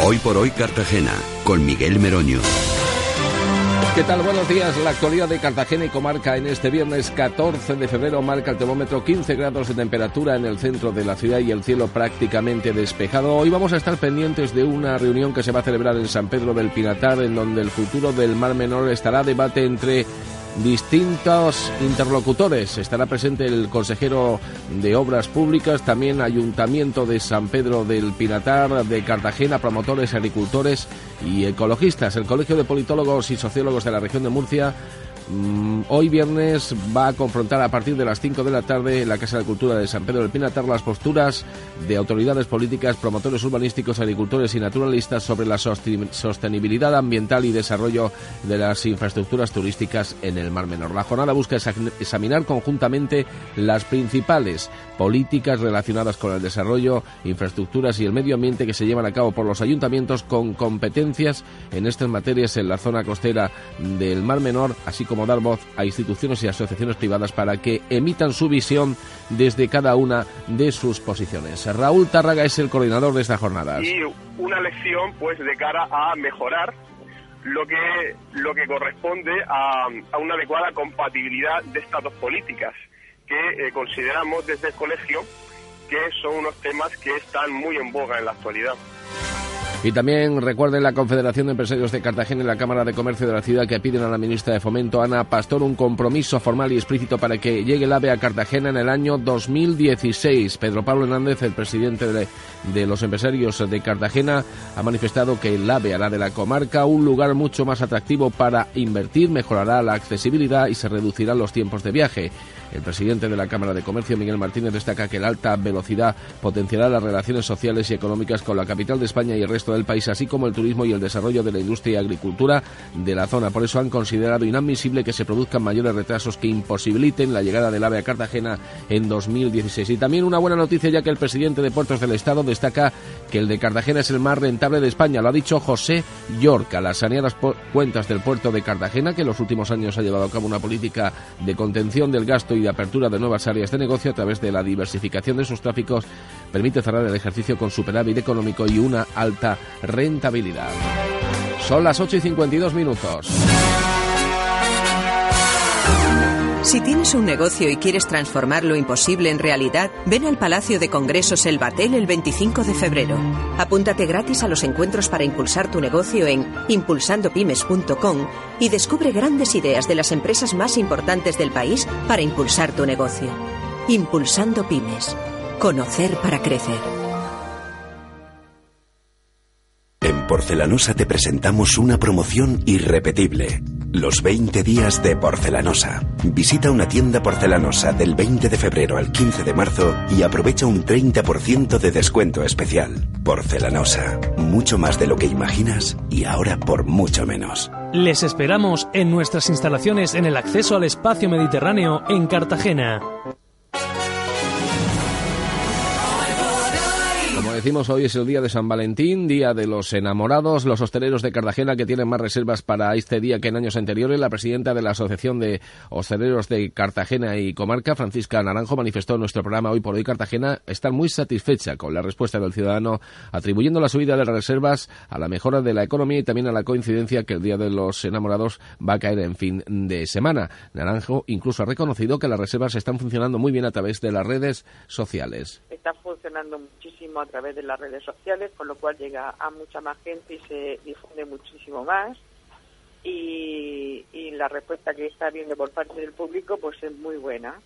Hoy por hoy Cartagena, con Miguel Meroño. ¿Qué tal? Buenos días. La actualidad de Cartagena y comarca en este viernes 14 de febrero marca el termómetro 15 grados de temperatura en el centro de la ciudad y el cielo prácticamente despejado. Hoy vamos a estar pendientes de una reunión que se va a celebrar en San Pedro del Pinatar en donde el futuro del Mar Menor estará debate entre distintos interlocutores. Estará presente el consejero de Obras Públicas, también Ayuntamiento de San Pedro del Pinatar, de Cartagena, promotores, agricultores y ecologistas. El Colegio de Politólogos y Sociólogos de la región de Murcia hoy viernes va a confrontar a partir de las 5 de la tarde en la Casa de Cultura de San Pedro del Pinatar las posturas de autoridades políticas, promotores urbanísticos, agricultores y naturalistas sobre la sostenibilidad ambiental y desarrollo de las infraestructuras turísticas en el Mar Menor. La jornada busca examinar conjuntamente las principales políticas relacionadas con el desarrollo, infraestructuras y el medio ambiente que se llevan a cabo por los ayuntamientos con competencias en estas materias en la zona costera del Mar Menor, así como dar voz a instituciones y asociaciones privadas para que emitan su visión desde cada una de sus posiciones. Raúl Tárraga es el coordinador de esta jornada. Y una lección pues de cara a mejorar lo que lo que corresponde a, a una adecuada compatibilidad de estas dos políticas que eh, consideramos desde el colegio que son unos temas que están muy en boga en la actualidad. Y también recuerden la Confederación de Empresarios de Cartagena y la Cámara de Comercio de la ciudad que piden a la ministra de Fomento, Ana Pastor, un compromiso formal y explícito para que llegue el AVE a Cartagena en el año 2016. Pedro Pablo Hernández, el presidente de, los empresarios de Cartagena, ha manifestado que el AVE hará de la comarca un lugar mucho más atractivo para invertir, mejorará la accesibilidad y se reducirán los tiempos de viaje. El presidente de la Cámara de Comercio, Miguel Martínez, destaca que la alta velocidad potenciará las relaciones sociales y económicas con la capital de España y el resto del país, así como el turismo y el desarrollo de la industria y agricultura de la zona. Por eso han considerado inadmisible que se produzcan mayores retrasos que imposibiliten la llegada del AVE a Cartagena en 2016. Y también una buena noticia, ya que el presidente de Puertos del Estado destaca que el de Cartagena es el más rentable de España. Lo ha dicho José Yorca. Las saneadas cuentas del puerto de Cartagena, que en los últimos años ha llevado a cabo una política de contención del gasto y de apertura de nuevas áreas de negocio a través de la diversificación de sus tráficos permite cerrar el ejercicio con superávit económico y una alta rentabilidad. Son las 8 y 52 minutos. Si tienes un negocio y quieres transformar lo imposible en realidad, ven al Palacio de Congresos El Batel el 25 de febrero. Apúntate gratis a los encuentros para impulsar tu negocio en impulsandopymes.com y descubre grandes ideas de las empresas más importantes del país para impulsar tu negocio. Impulsando Pymes. Conocer para crecer. En Porcelanosa te presentamos una promoción irrepetible. Los 20 días de Porcelanosa. Visita una tienda porcelanosa del 20 de febrero al 15 de marzo y aprovecha un 30% de descuento especial. Porcelanosa. Mucho más de lo que imaginas y ahora por mucho menos. Les esperamos en nuestras instalaciones en el acceso al espacio mediterráneo en Cartagena. Decimos, hoy es el día de San Valentín, día de los enamorados. Los hosteleros de Cartagena que tienen más reservas para este día que en años anteriores. La presidenta de la Asociación de Hosteleros de Cartagena y Comarca, Francisca Naranjo, manifestó en nuestro programa Hoy por Hoy Cartagena estar muy satisfecha con la respuesta del ciudadano, atribuyendo la subida de las reservas a la mejora de la economía y también a la coincidencia que el día de los enamorados va a caer en fin de semana. Naranjo incluso ha reconocido que las reservas están funcionando muy bien a través de las redes sociales. Está funcionando muchísimo a través de las redes sociales, con lo cual llega a mucha más gente y se difunde muchísimo más. Y, y, la respuesta que está viendo por parte del público pues es muy buena.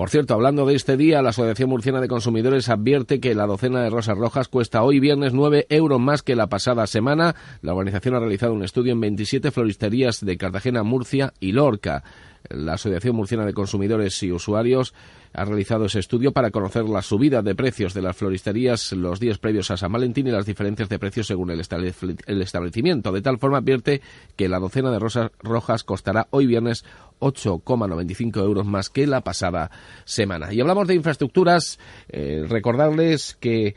Por cierto, hablando de este día, la Asociación Murciana de Consumidores advierte que la docena de rosas rojas cuesta hoy viernes 9 euros más que la pasada semana. La organización ha realizado un estudio en 27 floristerías de Cartagena, Murcia y Lorca. la Asociación Murciana de Consumidores y Usuarios ha realizado ese estudio para conocer la subida de precios de las floristerías los días previos a San Valentín y las diferencias de precios según el, establecimiento. De tal forma advierte que la docena de rosas rojas costará hoy viernes 8,95 euros más que la pasada semana. Y hablamos de infraestructuras. Eh, recordarles que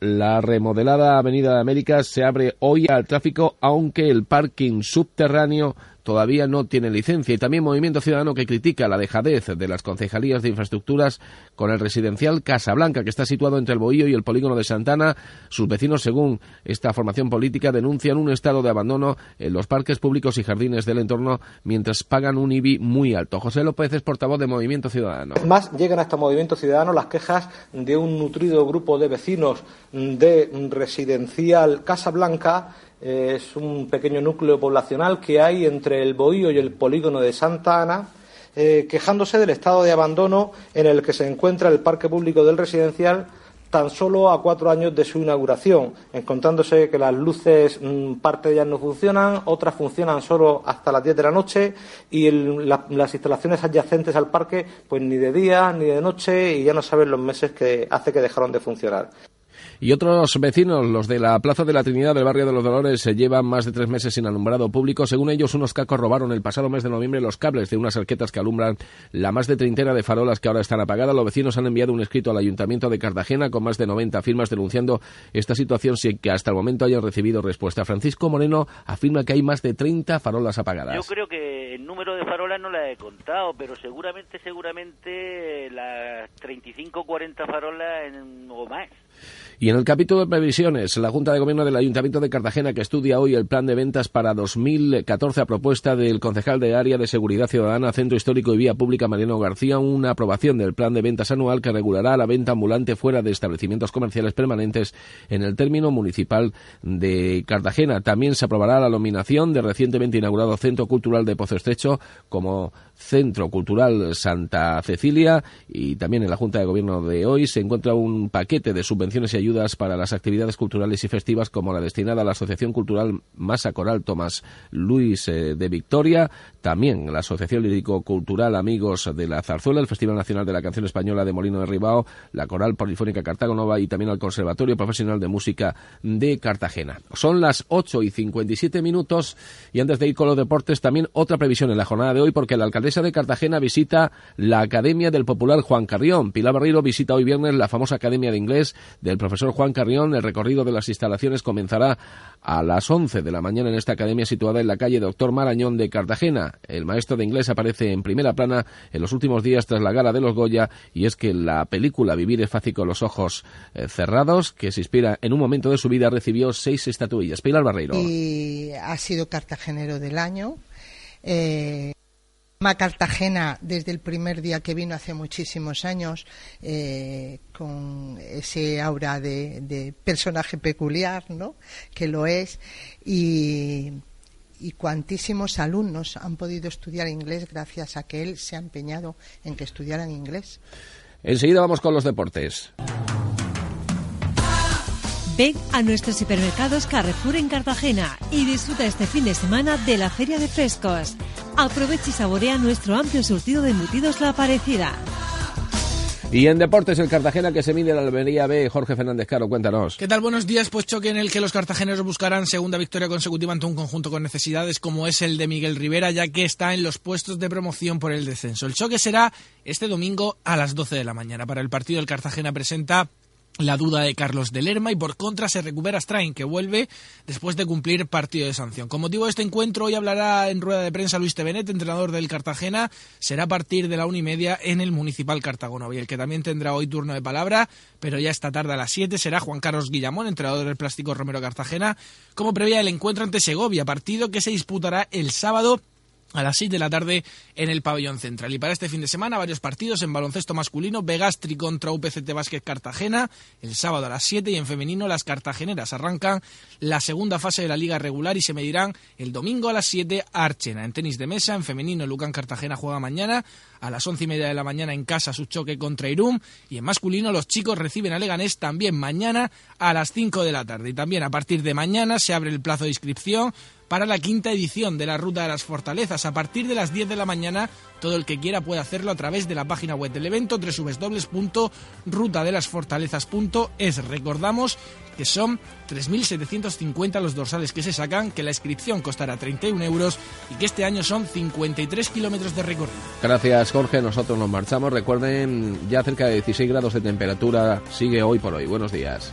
la remodelada Avenida de América se abre hoy al tráfico, aunque el parking subterráneo todavía no tiene licencia. Y también Movimiento Ciudadano que critica la dejadez de las concejalías de infraestructuras con el residencial Casablanca, que está situado entre el Bohío y el polígono de Santana. Sus vecinos, según esta formación política, denuncian un estado de abandono en los parques públicos y jardines del entorno mientras pagan un IBI muy alto. José López es portavoz de Movimiento Ciudadano. Más llegan a este Movimiento Ciudadano las quejas de un nutrido grupo de vecinos de residencial Casablanca es un pequeño núcleo poblacional que hay entre el Bohío y el polígono de Santa Ana, eh, quejándose del estado de abandono en el que se encuentra el parque público del residencial tan solo a cuatro años de su inauguración, encontrándose que las luces, mm, parte de ellas no funcionan, otras funcionan solo hasta las diez de la noche y las instalaciones adyacentes al parque, pues ni de día ni de noche y ya no saben los meses que hace que dejaron de funcionar. Y otros vecinos, los de la Plaza de la Trinidad del barrio de los Dolores, se llevan más de tres meses sin alumbrado público. Según ellos, unos cacos robaron el pasado mes de noviembre los cables de unas arquetas que alumbran la más de treintena de farolas que ahora están apagadas. Los vecinos han enviado un escrito al Ayuntamiento de Cartagena con más de 90 firmas denunciando esta situación sin que hasta el momento hayan recibido respuesta. Francisco Moreno afirma que hay más de 30 farolas apagadas. Yo creo que el número de farolas no la he contado, pero seguramente, seguramente las 35 40 farolas o más. Y en el capítulo de previsiones, la Junta de Gobierno del Ayuntamiento de Cartagena, que estudia hoy el plan de ventas para 2014 a propuesta del concejal de Área de Seguridad Ciudadana, Centro Histórico y Vía Pública, Mariano García, una aprobación del plan de ventas anual que regulará la venta ambulante fuera de establecimientos comerciales permanentes en el término municipal de Cartagena. También se aprobará la nominación del recientemente inaugurado Centro Cultural de Pozo Estrecho como Centro Cultural Santa Cecilia y también en la Junta de Gobierno de hoy se encuentra un paquete de subvenciones y ayudas para las actividades culturales y festivas como la destinada a la Asociación Cultural Masa Coral Tomás Luis eh, de Victoria, también la Asociación Lírico Cultural Amigos de la Zarzuela, el Festival Nacional de la Canción Española de Molino de Ribao, la Coral Polifónica Cartagonova y también al Conservatorio Profesional de Música de Cartagena. Son las 8 y 57 minutos y antes de ir con los deportes también otra previsión en la jornada de hoy porque el alcalde de Cartagena visita la Academia del Popular Juan Carrión. Pilar Barriro visita hoy viernes la famosa Academia de Inglés del profesor Juan Carrión. El recorrido de las instalaciones comenzará a las 11 de la mañana en esta academia situada en la calle Doctor Marañón de Cartagena. El maestro de inglés aparece en primera plana en los últimos días tras la gala de los Goya y es que la película Vivir es fácil con los ojos eh, cerrados, que se inspira en un momento de su vida, recibió seis estatuillas. Pilar Barreiro. Y ha sido cartagenero del año. Eh, Cartagena desde el primer día que vino hace muchísimos años eh, con ese aura de, personaje peculiar, ¿no? Que lo es y, y cuantísimos alumnos han podido estudiar inglés gracias a que él se ha empeñado en que estudiaran inglés. Enseguida vamos con los deportes. Ven a nuestros hipermercados Carrefour en Cartagena y disfruta este fin de semana de la Feria de Frescos. Aprovecha y saborea nuestro amplio surtido de embutidos La Parecida. Y en deportes, el Cartagena que se mide la Almería B, Jorge Fernández Caro, cuéntanos. ¿Qué tal? Buenos días. Pues choque en el que los cartageneros buscarán segunda victoria consecutiva ante un conjunto con necesidades como es el de Miguel Rivera, ya que está en los puestos de promoción por el descenso. El choque será este domingo a las 12 de la mañana. Para el partido, el Cartagena presenta la duda de Carlos de Lerma y por contra se recupera Strain, que vuelve después de cumplir partido de sanción. Con motivo de este encuentro, hoy hablará en rueda de prensa Luis Tevenet, entrenador del Cartagena. Será a partir de la una y media en el Municipal Cartagonova. Y el que también tendrá hoy turno de palabra, pero ya esta tarde a las 7, será Juan Carlos Guillamón, entrenador del Plástico Romero Cartagena, como previa el encuentro ante Segovia, partido que se disputará el sábado a las 6 de la tarde en el pabellón central. Y para este fin de semana, varios partidos en baloncesto masculino, Begastri contra UPCT Básquet Cartagena, el sábado a las 7 y en femenino las cartageneras arrancan la segunda fase de la liga regular y se medirán el domingo a las 7 Archena. En tenis de mesa, en femenino, Lucan Cartagena juega mañana a las 11 y media de la mañana en casa su choque contra Irum y en masculino los chicos reciben a Leganés también mañana a las 5 de la tarde. Y también a partir de mañana se abre el plazo de inscripción para la quinta edición de la Ruta de las Fortalezas. A partir de las 10 de la mañana, todo el que quiera puede hacerlo a través de la página web del evento www.rutadelasfortalezas.es. Recordamos que son 3.750 los dorsales que se sacan, que la inscripción costará 31 euros y que este año son 53 kilómetros de recorrido. Gracias, Jorge. Nosotros nos marchamos. Recuerden, ya cerca de 16 grados de temperatura sigue hoy por hoy. Buenos días.